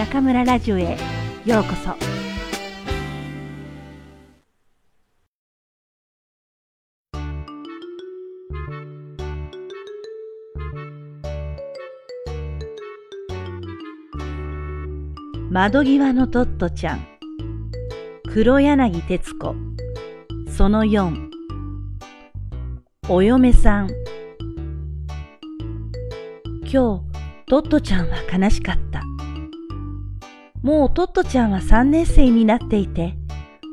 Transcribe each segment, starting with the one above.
中村ラジオへようこそ。窓際のトットちゃん。黒柳徹子。その4お嫁さん。今日トットちゃんは悲しかった。もうトットちゃんは3年生になっていて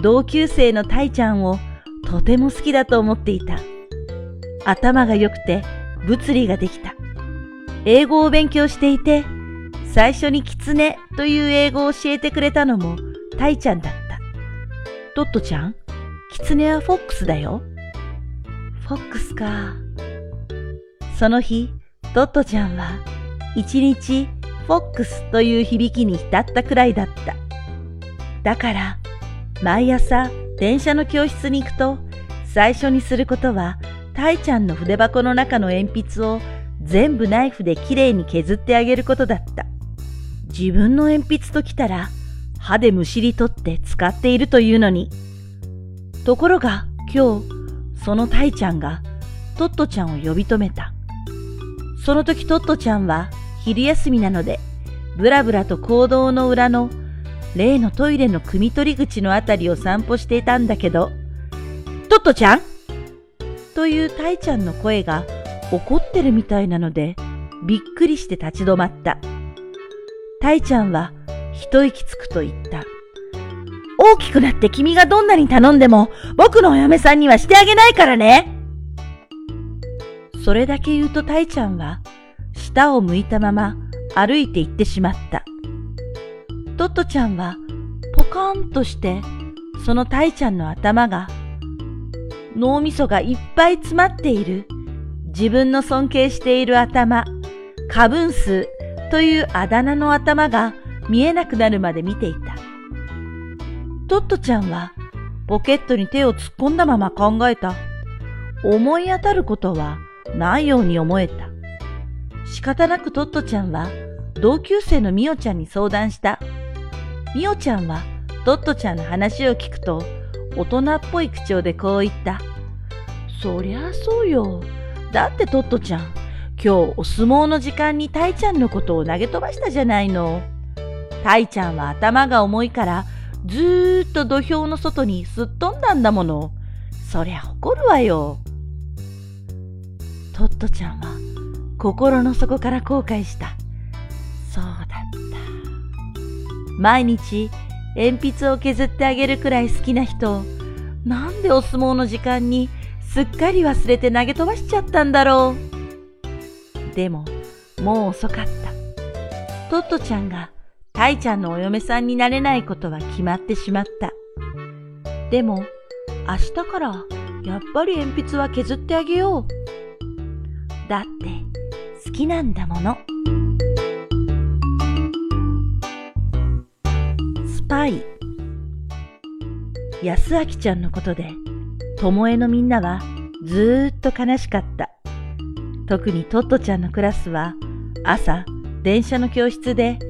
同級生のタイちゃんをとても好きだと思っていた頭が良くて物理ができた英語を勉強していて最初にキツネという英語を教えてくれたのもタイちゃんだった。トットちゃん、キツネはフォックスだよ。フォックスか。その日、トットちゃんは一日フォックスという響きに浸ったくらいだった。だから、毎朝電車の教室に行くと最初にすることはタイちゃんの筆箱の中の鉛筆を全部ナイフできれいに削ってあげることだった。自分の鉛筆ときたら歯でむしり取って使っているというのに。ところが今日、そのタイちゃんがトットちゃんを呼び止めた。その時トットちゃんは昼休みなので、ぶらぶらと行動の裏の例のトイレの汲み取り口のあたりを散歩していたんだけど、トットちゃん？というタイちゃんの声が怒ってるみたいなので、びっくりして立ち止まった。タイちゃんは一息つくと言った。大きくなって君がどんなに頼んでも僕のお嫁さんにはしてあげないからね。それだけ言うとタイちゃんは舌を向いたまま歩いて行ってしまった。トットちゃんはポカンとしてそのタイちゃんの頭が脳みそがいっぱい詰まっている自分の尊敬している頭、過分数というあだ名の頭が見えなくなるまで見ていた。トットちゃんはポケットに手を突っ込んだまま考えた。思い当たることはないように思えた。仕方なくトットちゃんは同級生のミオちゃんに相談した。ミオちゃんはトットちゃんの話を聞くと大人っぽい口調でこう言った。そりゃそうよ。だってトットちゃん、今日お相撲の時間にタイちゃんのことを投げ飛ばしたじゃないの。タイちゃんは頭が重いからずーっと土俵の外にすっ飛んだんだもの。そりゃ怒るわよ。トットちゃんは心の底から後悔した。そうだった。毎日鉛筆を削ってあげるくらい好きな人をなんでお相撲の時間にすっかり忘れて投げ飛ばしちゃったんだろう。でも、もう遅かった。トットちゃんがタイちゃんのお嫁さんになれないことは決まってしまった。でも、明日からやっぱり鉛筆は削ってあげよう。だってきなんだもの。スパイ。安明ちゃんのことで、ともえのみんなはずーっと悲しかった。特にトットちゃんのクラスは朝電車の教室で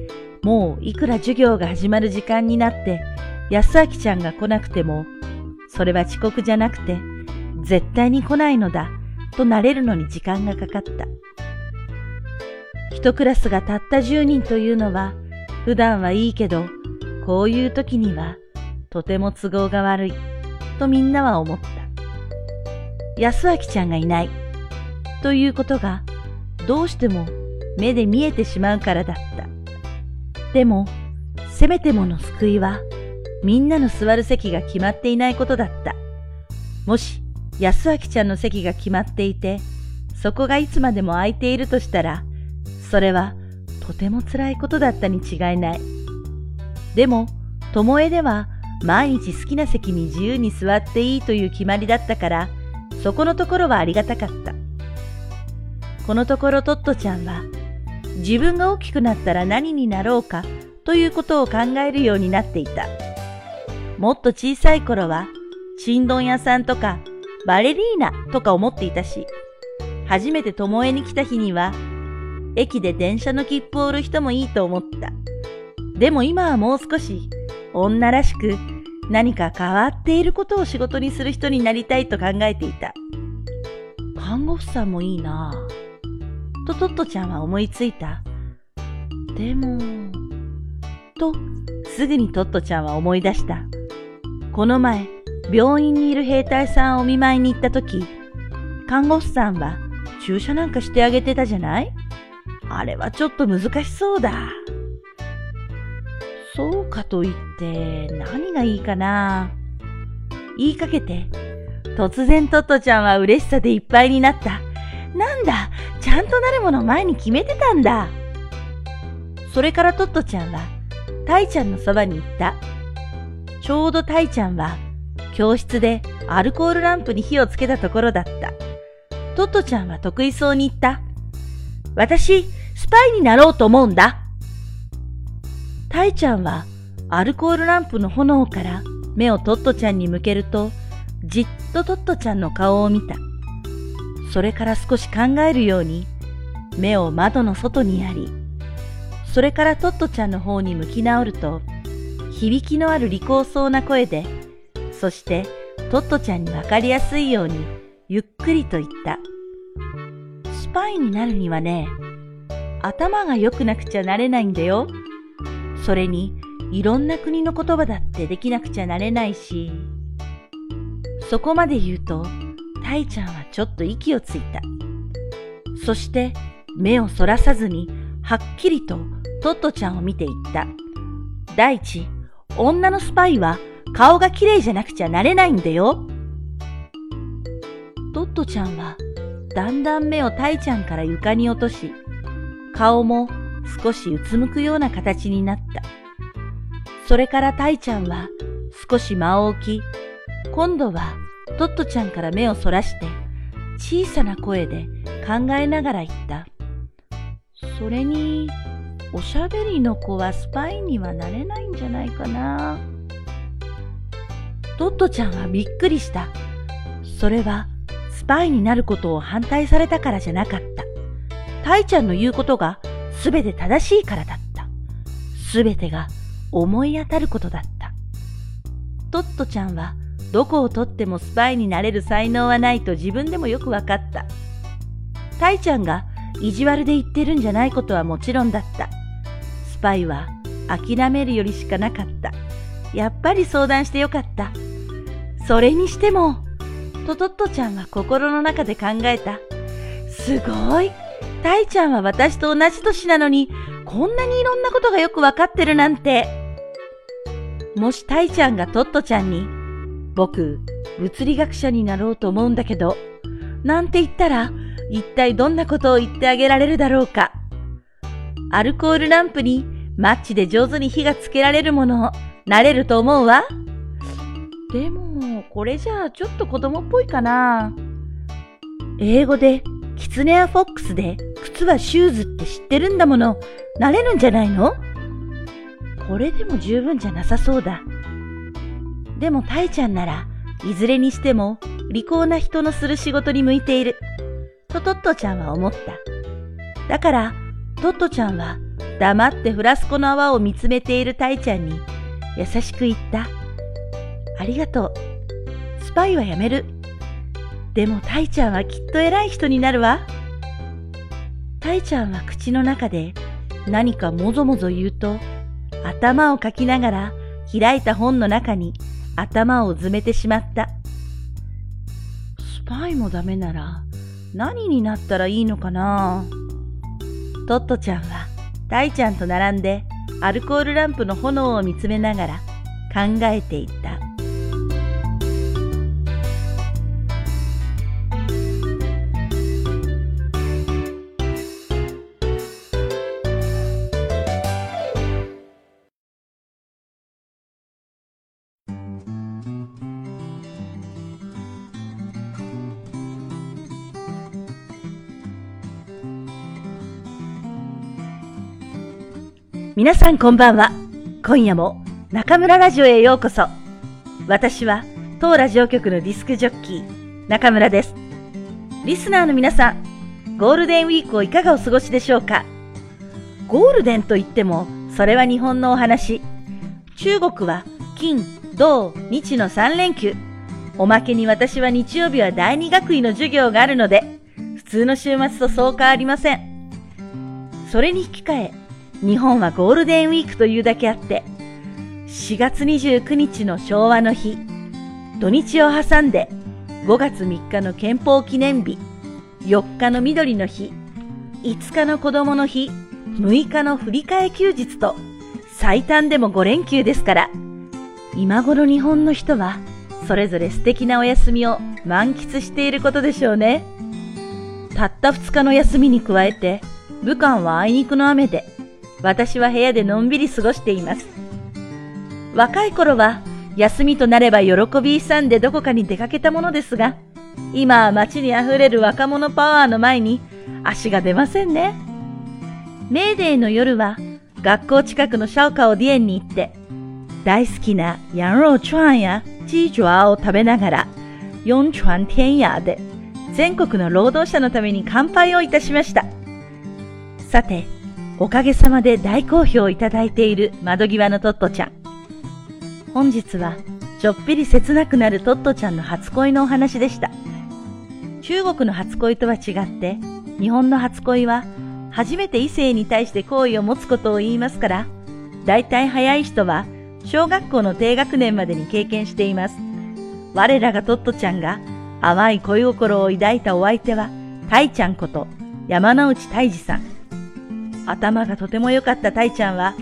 もういくら授業が始まる時間になって安明ちゃんが来なくてもそれは遅刻じゃなくて絶対に来ないのだと慣れるのに時間がかかった。一クラスがたった10人というのは普段はいいけどこういう時にはとても都合が悪いとみんなは思った。安明ちゃんがいない。ということがどうしても目で見えてしまうからだった。でも、せめてもの救いは、みんなの座る席が決まっていないことだった。もし、安明ちゃんの席が決まっていて、そこがいつまでも空いているとしたら、それはとても辛いことだったに違いない。でも、ともえでは毎日好きな席に自由に座っていいという決まりだったから、そこのところはありがたかった。このところトットちゃんは自分が大きくなったら何になろうかということを考えるようになっていた。もっと小さい頃はちんどん屋さんとかバレリーナとか思っていたし、初めて巴に来た日には駅で電車の切符を売る人もいいと思った。でも今はもう少し女らしく何か変わっていることを仕事にする人になりたいと考えていた。看護婦さんもいいなぁ。とトットちゃんは思いついた。でも、と、すぐにトットちゃんは思い出した。この前、病院にいる兵隊さんをお見舞いに行った時、看護婦さんは注射なんかしてあげてたじゃない？あれはちょっと難しそうだ。そうかと言って何がいいかな言いかけて、突然トットちゃんは嬉しさでいっぱいになった。なんだ、ちゃんとなるもの前に決めてたんだ。それからトットちゃんは、タイちゃんのそばに行った。ちょうどタイちゃんは、教室でアルコールランプに火をつけたところだった。トットちゃんは得意そうに言った。私、イになろうと思うんだ。タイちゃんはアルコールランプの炎から目をトットちゃんに向けると、じっとトットちゃんの顔を見た。それから少し考えるように、目を窓の外にやり、それからトットちゃんの方に向き直ると、響きのある利口そうな声で、そしてトットちゃんにわかりやすいように、ゆっくりと言った。スパイになるにはね、頭が良くなくちゃなれないんだよ。それに、いろんな国の言葉だってできなくちゃなれないし。そこまで言うと、タイちゃんはちょっと息をついた。そして、目をそらさずに、はっきりとトットちゃんを見ていった。第一、女のスパイは顔が綺麗じゃなくちゃなれないんだよ。トットちゃんは、だんだん目をタイちゃんから床に落とし、顔も少しうつむくような形になった。それからタイちゃんは少し間を置き、今度はトットちゃんから目をそらして小さな声で考えながら言った。それに、おしゃべりの子はスパイにはなれないんじゃないかな。トットちゃんはびっくりした。それはスパイになることを反対されたからじゃなかった。タイちゃんの言うことがすべて正しいからだった。すべてが思い当たることだった。トットちゃんはどこをとってもスパイになれる才能はないと自分でもよくわかった。タイちゃんが意地悪で言ってるんじゃないことはもちろんだった。スパイは諦めるよりしかなかった。やっぱり相談してよかった。それにしても、トトットちゃんは心の中で考えた。すごいタイちゃんは私と同じ年なのに、こんなにいろんなことがよくわかってるなんて。もしタイちゃんがトットちゃんに、僕、物理学者になろうと思うんだけど、なんて言ったら、一体どんなことを言ってあげられるだろうか。アルコールランプにマッチで上手に火がつけられるものをなれると思うわ。でも、これじゃあちょっと子供っぽいかな。英語でキツネやフォックスで靴はシューズって知ってるんだもの、なれるんじゃないの？これでも十分じゃなさそうだ。でもタイちゃんなら、いずれにしても利口な人のする仕事に向いている。とトットちゃんは思った。だから、トットちゃんは黙ってフラスコの泡を見つめているタイちゃんに優しく言った。ありがとう。スパイはやめる。でもタイちゃんはきっと偉い人になるわ。タイちゃんは口の中で何かもぞもぞ言うと、頭をかきながら開いた本の中に頭をうずめてしまった。スパイもダメなら何になったらいいのかな？トットちゃんはタイちゃんと並んでアルコールランプの炎を見つめながら考えていった。皆さんこんばんは。今夜も中村ラジオへようこそ。私は当ラジオ局のディスクジョッキー、中村です。リスナーの皆さん、ゴールデンウィークをいかがお過ごしでしょうか？ゴールデンといってもそれは日本のお話。中国は金、土、日の3連休。おまけに私は日曜日は第二学位の授業があるので、普通の週末とそう変わりません。それに引き換え、日本はゴールデンウィークというだけあって、4月29日の昭和の日、土日を挟んで5月3日の憲法記念日、4日の緑の日、5日の子供の日、6日の振り替え休日と、最短でも5連休ですから、今頃日本の人は、それぞれ素敵なお休みを満喫していることでしょうね。たった2日の休みに加えて、武漢はあいにくの雨で、私は部屋でのんびり過ごしています。若い頃は、休みとなれば喜び勇んでどこかに出かけたものですが、今は街に溢れる若者パワーの前に足が出ませんね。メーデーの夜は学校近くのシャオカオディエンに行って、大好きなヤンローチュアンやチージュアを食べながら、四川天涯で全国の労働者のために乾杯をいたしました。さて、おかげさまで大好評いただいている窓際のトットちゃん。本日はちょっぴり切なくなるトットちゃんの初恋のお話でした。中国の初恋とは違って、日本の初恋は初めて異性に対して好意を持つことを言いますから、大体早い人は小学校の低学年までに経験しています。我らがトットちゃんが淡い恋心を抱いたお相手は、タイちゃんこと山之内泰治さん。頭がとても良かったタイちゃんは、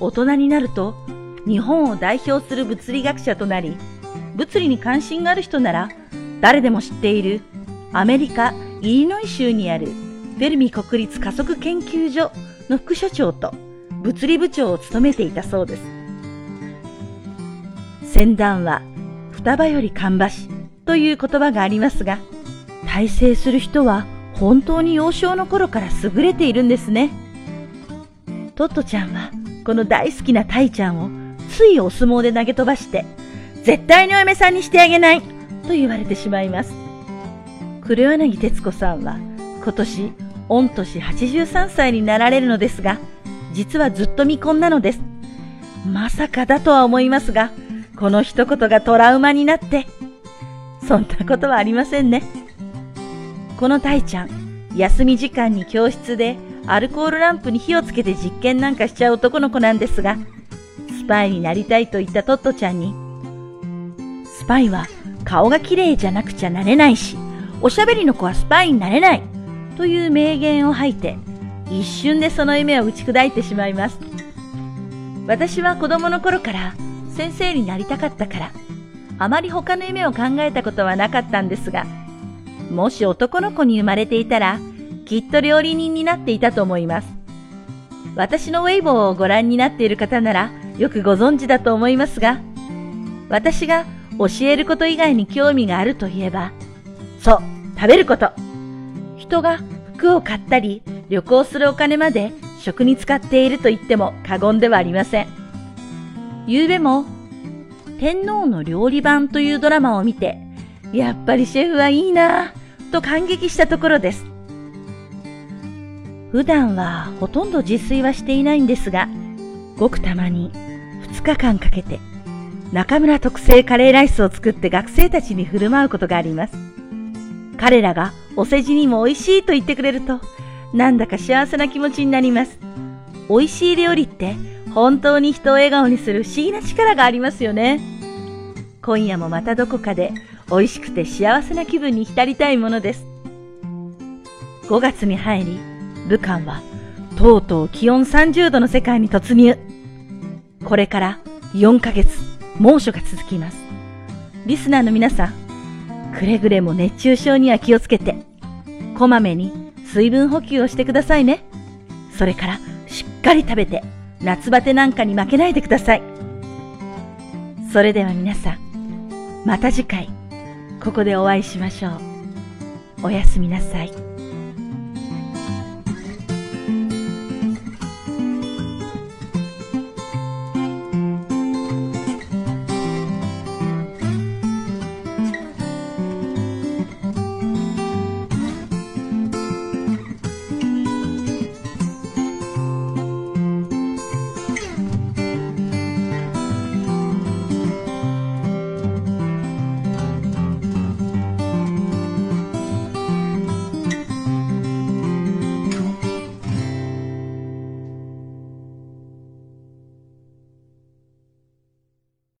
大人になると日本を代表する物理学者となり、物理に関心がある人なら誰でも知っているアメリカ・イリノイ州にあるフェルミ国立加速研究所の副所長と物理部長を務めていたそうです。船団は双葉より芳しという言葉がありますが、大成する人は本当に幼少の頃から優れているんですね。トットちゃんはこの大好きなタイちゃんをついお相撲で投げ飛ばして、絶対にお嫁さんにしてあげないと言われてしまいます。黒柳徹子さんは今年、御年83歳になられるのですが、実はずっと未婚なのです。まさかだとは思いますが、この一言がトラウマになって、そんなことはありませんね。このタイちゃん、休み時間に教室でアルコールランプに火をつけて実験なんかしちゃう男の子なんですが、スパイになりたいと言ったトットちゃんに、スパイは顔が綺麗じゃなくちゃなれないし、おしゃべりの子はスパイになれないという名言を吐いて、一瞬でその夢を打ち砕いてしまいます。私は子供の頃から先生になりたかったから、あまり他の夢を考えたことはなかったんですが、もし男の子に生まれていたら、きっと料理人になっていたと思います。私のウェイボーをご覧になっている方ならよくご存知だと思いますが、私が教えること以外に興味があるといえば、そう、食べること。人が服を買ったり、旅行するお金まで食に使っていると言っても過言ではありません。昨べも、天皇の料理版というドラマを見て、やっぱりシェフはいいなぁ、と感激したところです。普段はほとんど自炊はしていないんですが、ごくたまに2日間かけて中村特製カレーライスを作って学生たちに振る舞うことがあります。彼らがお世辞にも美味しいと言ってくれると、なんだか幸せな気持ちになります。美味しい料理って本当に人を笑顔にする不思議な力がありますよね。今夜もまたどこかで美味しくて幸せな気分に浸りたいものです。5月に入り、武漢はとうとう気温30度の世界に突入。これから4ヶ月猛暑が続きます。リスナーの皆さん、くれぐれも熱中症には気をつけて、こまめに水分補給をしてくださいね。それからしっかり食べて夏バテなんかに負けないでください。それでは皆さん、また次回、ここでお会いしましょう。おやすみなさい。